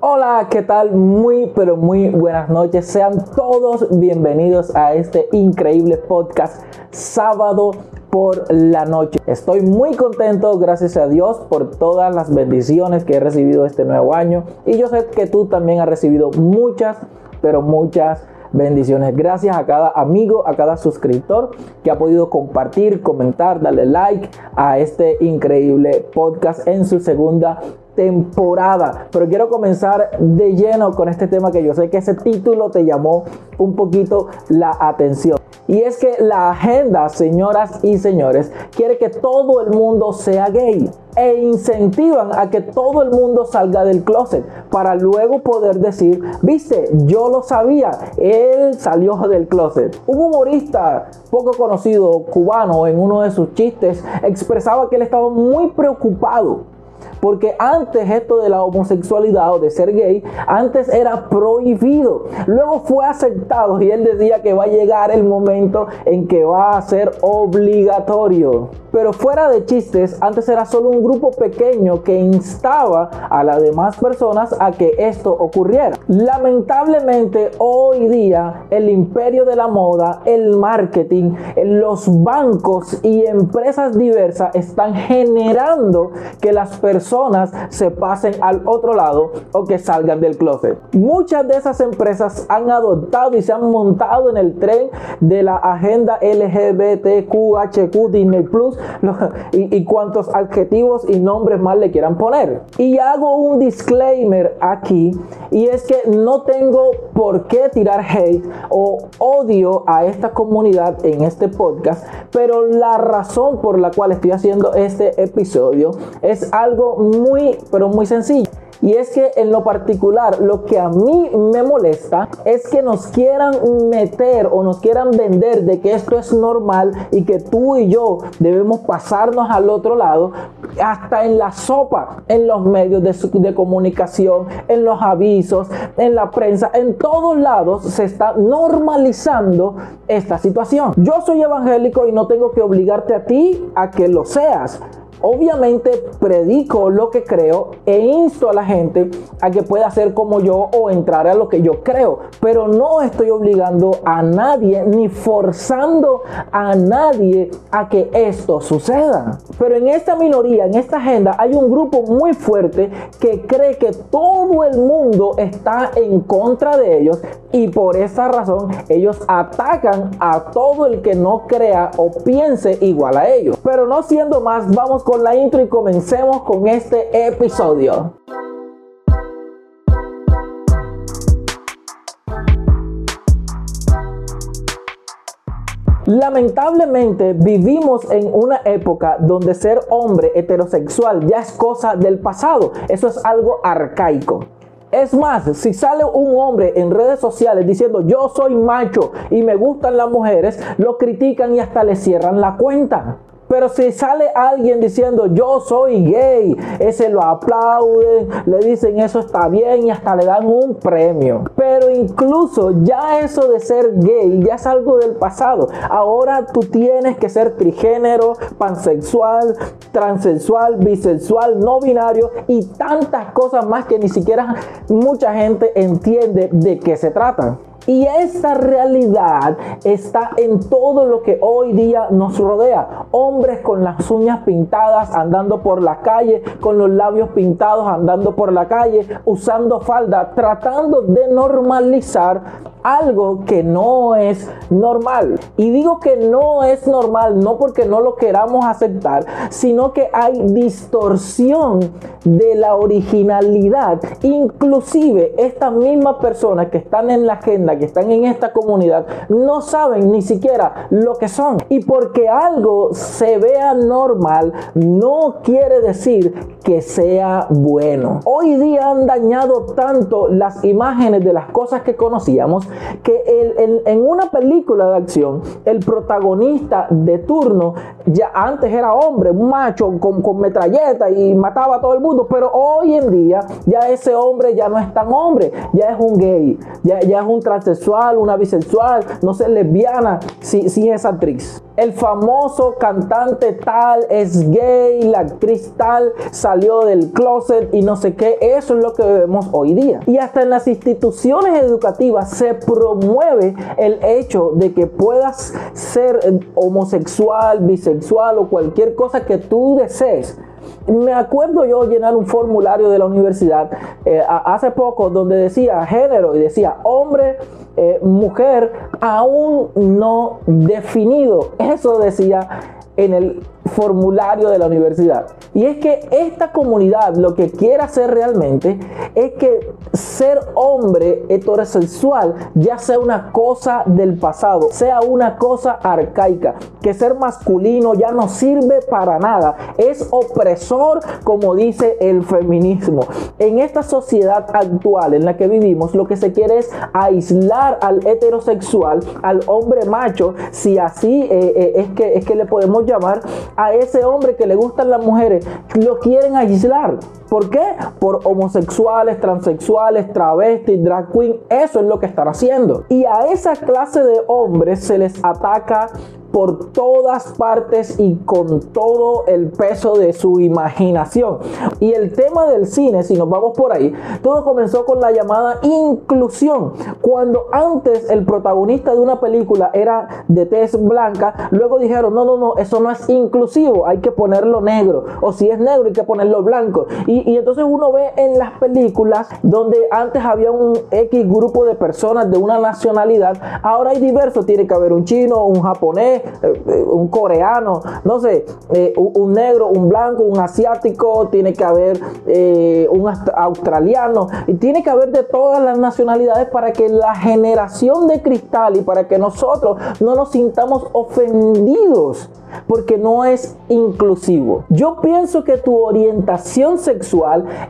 Hola, ¿qué tal? Muy, pero muy buenas noches. Sean todos bienvenidos a este increíble podcast sábado por la noche. Estoy muy contento, gracias a Dios, por todas las bendiciones que he recibido este nuevo año. Y yo sé que tú también has recibido muchas, pero muchas bendiciones. Gracias a cada amigo, a cada suscriptor que ha podido compartir, comentar, darle like a este increíble podcast en su segunda temporada. Pero quiero comenzar de lleno con este tema que yo sé que ese título te llamó un poquito la atención. Y es que la agenda, señoras y señores, quiere que todo el mundo sea gay e incentivan a que todo el mundo salga del closet para luego poder decir, viste, yo lo sabía, él salió del closet. Un humorista poco conocido cubano en uno de sus chistes expresaba que él estaba muy preocupado porque antes esto de la homosexualidad o de ser gay, antes era prohibido. Luego fue aceptado y él decía que va a llegar el momento en que va a ser obligatorio. Pero fuera de chistes, antes era solo un grupo pequeño que instaba a las demás personas a que esto ocurriera. Lamentablemente hoy día el imperio de la moda, el marketing, los bancos y empresas diversas están generando que las personas se pasen al otro lado o que salgan del closet. Muchas de esas empresas han adoptado y se han montado en el tren de la agenda LGBTQHQ Disney Plus y, cuantos adjetivos y nombres más le quieran poner. Y hago un disclaimer aquí y es que no tengo por qué tirar hate o odio a esta comunidad en este podcast, pero la razón por la cual estoy haciendo este episodio es algo muy, pero muy sencillo. Y es que en lo particular, lo que a mí me molesta es que nos quieran meter o nos quieran vender de que esto es normal y que tú y yo debemos pasarnos al otro lado, hasta en la sopa, en los medios de, comunicación, en los avisos, en la prensa, en todos lados se está normalizando esta situación. Yo soy evangélico y no tengo que obligarte a ti a que lo seas. Obviamente predico lo que creo e insto a la gente a que pueda hacer como yo o entrar a lo que yo creo, pero no estoy obligando a nadie ni forzando a nadie a que esto suceda. Pero en esta minoría, en esta agenda, hay un grupo muy fuerte que cree que todo el mundo está en contra de ellos y por esa razón ellos atacan a todo el que no crea o piense igual a ellos. Pero no siendo más, vamos con la intro y comencemos con este episodio. Lamentablemente vivimos en una época donde ser hombre heterosexual ya es cosa del pasado. Eso es algo arcaico. Es más, si sale un hombre en redes sociales diciendo yo soy macho y me gustan las mujeres, lo critican y hasta le cierran la cuenta. Pero si sale alguien diciendo yo soy gay, ese lo aplauden, le dicen eso está bien y hasta le dan un premio. Pero incluso ya eso de ser gay ya es algo del pasado. Ahora tú tienes que ser trigénero, pansexual, transexual, bisexual, no binario y tantas cosas más que ni siquiera mucha gente entiende de qué se trata. Y esa realidad está en todo lo que hoy día nos rodea. Hombres con las uñas pintadas andando por la calle, con los labios pintados andando por la calle, usando falda, tratando de normalizar algo que no es normal. Y digo que no es normal no porque no lo queramos aceptar, sino que hay distorsión de la originalidad. Inclusive estas mismas personas que están en la agenda que están en esta comunidad no saben ni siquiera lo que son. Y porque algo se vea normal no quiere decir que sea bueno. Hoy día han dañado tanto las imágenes de las cosas que conocíamos que en una película de acción el protagonista de turno ya antes era hombre, un macho con, con metralleta y mataba a todo el mundo, pero hoy en día ya ese hombre ya no es tan hombre, ya es un gay, ya, ya es un trans una bisexual, no sé, lesbiana, si, si es actriz. El famoso cantante tal es gay, la actriz tal salió del closet y no sé qué. Eso es lo que vemos hoy día. Y hasta en las instituciones educativas se promueve el hecho de que puedas ser homosexual, bisexual o cualquier cosa que tú desees me acuerdo yo llenar un formulario de la universidad eh, hace poco donde decía género y decía hombre, eh, mujer, aún no definido. Eso decía en el formulario de la universidad. Y es que esta comunidad lo que quiere hacer realmente es que ser hombre heterosexual ya sea una cosa del pasado, sea una cosa arcaica, que ser masculino ya no sirve para nada, es opresor como dice el feminismo. En esta sociedad actual en la que vivimos, lo que se quiere es aislar al heterosexual, al hombre macho, si así eh, eh, es, que, es que le podemos llamar, a ese hombre que le gustan las mujeres, lo quieren aislar. ¿Por qué? Por homosexuales, transexuales, travestis, drag queen. Eso es lo que están haciendo. Y a esa clase de hombres se les ataca por todas partes y con todo el peso de su imaginación. Y el tema del cine, si nos vamos por ahí, todo comenzó con la llamada inclusión. Cuando antes el protagonista de una película era de tez blanca, luego dijeron, no, no, no, eso no es inclusivo, hay que ponerlo negro. O si es negro, hay que ponerlo blanco. Y entonces uno ve en las películas donde antes había un X grupo de personas de una nacionalidad, ahora hay diversos, tiene que haber un chino, un japonés, eh, un coreano, no sé, eh, un negro, un blanco, un asiático, tiene que haber eh, un australiano, y tiene que haber de todas las nacionalidades para que la generación de cristal y para que nosotros no nos sintamos ofendidos porque no es inclusivo. Yo pienso que tu orientación sexual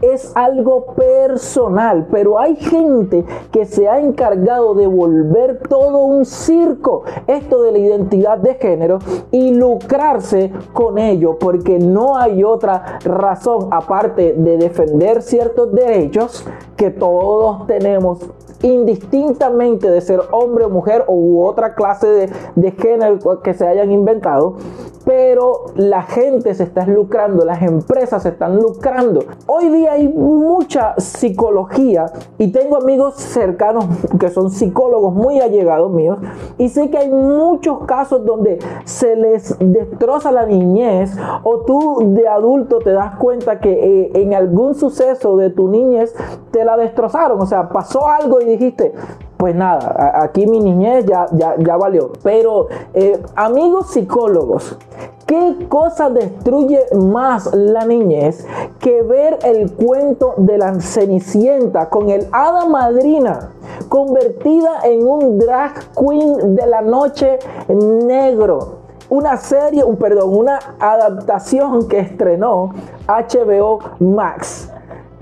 es algo personal, pero hay gente que se ha encargado de volver todo un circo esto de la identidad de género y lucrarse con ello, porque no hay otra razón aparte de defender ciertos derechos que todos tenemos indistintamente de ser hombre o mujer u otra clase de, de género que se hayan inventado, pero la gente se está lucrando, las empresas se están lucrando. Hoy día hay mucha psicología y tengo amigos cercanos que son psicólogos muy allegados míos y sé que hay muchos casos donde se les destroza la niñez o tú de adulto te das cuenta que eh, en algún suceso de tu niñez te la destrozaron, o sea, pasó algo y dijiste, pues nada, aquí mi niñez ya, ya, ya valió. Pero eh, amigos psicólogos, ¿qué cosa destruye más la niñez que ver el cuento de la Cenicienta con el hada madrina convertida en un drag queen de la noche negro? una serie, perdón, una adaptación que estrenó HBO Max.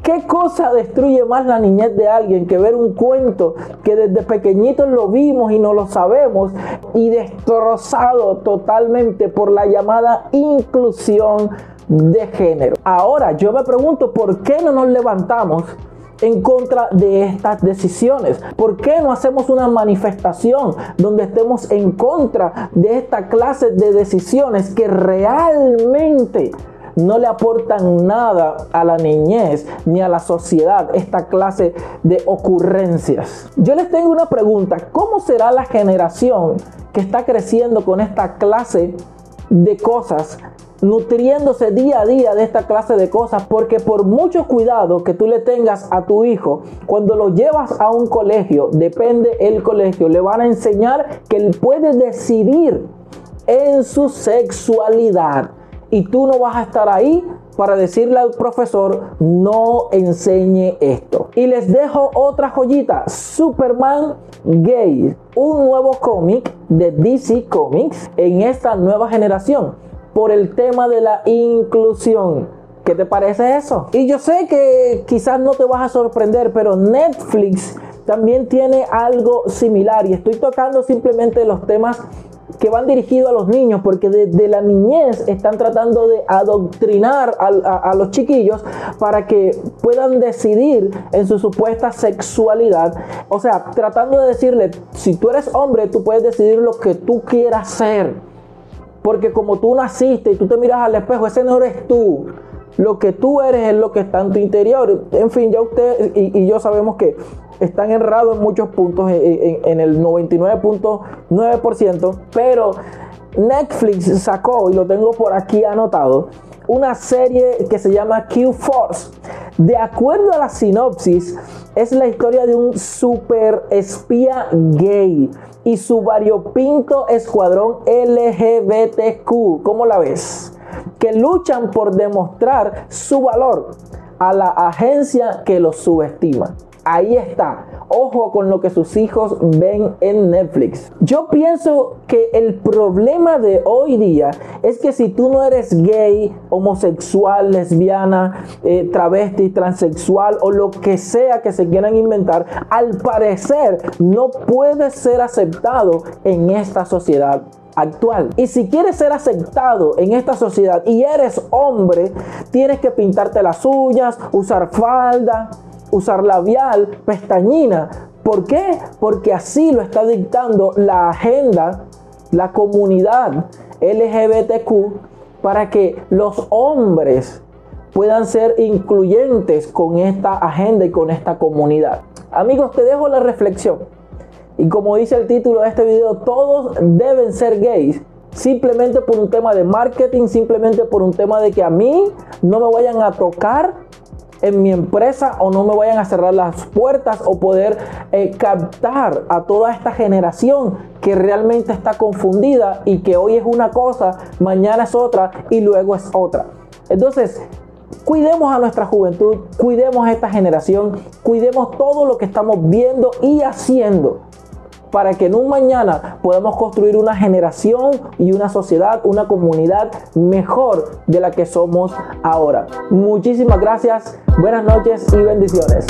¿Qué cosa destruye más la niñez de alguien que ver un cuento que desde pequeñitos lo vimos y no lo sabemos y destrozado totalmente por la llamada inclusión de género? Ahora yo me pregunto por qué no nos levantamos en contra de estas decisiones? ¿Por qué no hacemos una manifestación donde estemos en contra de esta clase de decisiones que realmente no le aportan nada a la niñez ni a la sociedad esta clase de ocurrencias. Yo les tengo una pregunta, ¿cómo será la generación que está creciendo con esta clase de cosas nutriéndose día a día de esta clase de cosas, porque por mucho cuidado que tú le tengas a tu hijo, cuando lo llevas a un colegio, depende el colegio, le van a enseñar que él puede decidir en su sexualidad y tú no vas a estar ahí para decirle al profesor no enseñe esto. Y les dejo otra joyita, Superman Gay, un nuevo cómic de DC Comics en esta nueva generación por el tema de la inclusión. ¿Qué te parece eso? Y yo sé que quizás no te vas a sorprender, pero Netflix también tiene algo similar y estoy tocando simplemente los temas que van dirigidos a los niños, porque desde la niñez están tratando de adoctrinar a, los chiquillos para que puedan decidir en su supuesta sexualidad. O sea, tratando de decirle, si tú eres hombre, tú puedes decidir lo que tú quieras ser. Porque como tú naciste y tú te miras al espejo, ese no eres tú. Lo que tú eres es lo que está en tu interior. En fin, ya usted y, yo sabemos que están errados en muchos puntos, en, el 99.9%, pero Netflix sacó, y lo tengo por aquí anotado, una serie que se llama Q-Force. De acuerdo a la sinopsis, es la historia de un super espía gay y su variopinto escuadrón LGBTQ. ¿Cómo la ves? Que luchan por demostrar su valor a la agencia que los subestima. Ahí está. Ojo con lo que sus hijos ven en Netflix. Yo pienso que el problema de hoy día es que si tú no eres gay, homosexual, lesbiana, eh, travesti, transexual o lo que sea que se quieran inventar, al parecer no puedes ser aceptado en esta sociedad actual. Y si quieres ser aceptado en esta sociedad y eres hombre, tienes que pintarte las uñas, usar falda, usar labial, pestañina. ¿Por qué? Porque así lo está dictando la agenda, la comunidad LGBTQ, para que los hombres puedan ser incluyentes con esta agenda y con esta comunidad. Amigos, te dejo la reflexión. Y como dice el título de este video, todos deben ser gays. Simplemente por un tema de marketing, simplemente por un tema de que a mí no me vayan a tocar en mi empresa o no me vayan a cerrar las puertas o poder eh, captar a toda esta generación que realmente está confundida y que hoy es una cosa, mañana es otra y luego es otra. Entonces, cuidemos a nuestra juventud, cuidemos a esta generación, cuidemos todo lo que estamos viendo y haciendo para que en un mañana podamos construir una generación y una sociedad, una comunidad mejor de la que somos ahora. Muchísimas gracias, buenas noches y bendiciones.